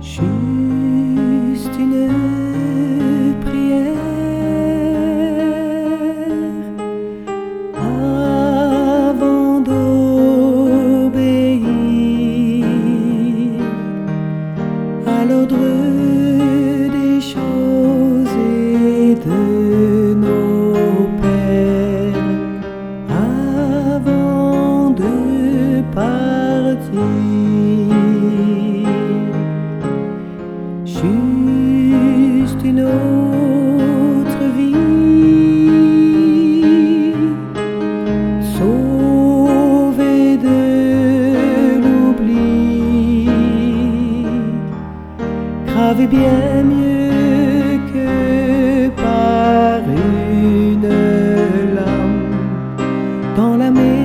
Juste une prière avant d'obéir à l'ordre Juste une autre vie, sauvée de l'oubli, gravée bien mieux que par une lame dans la mémoire.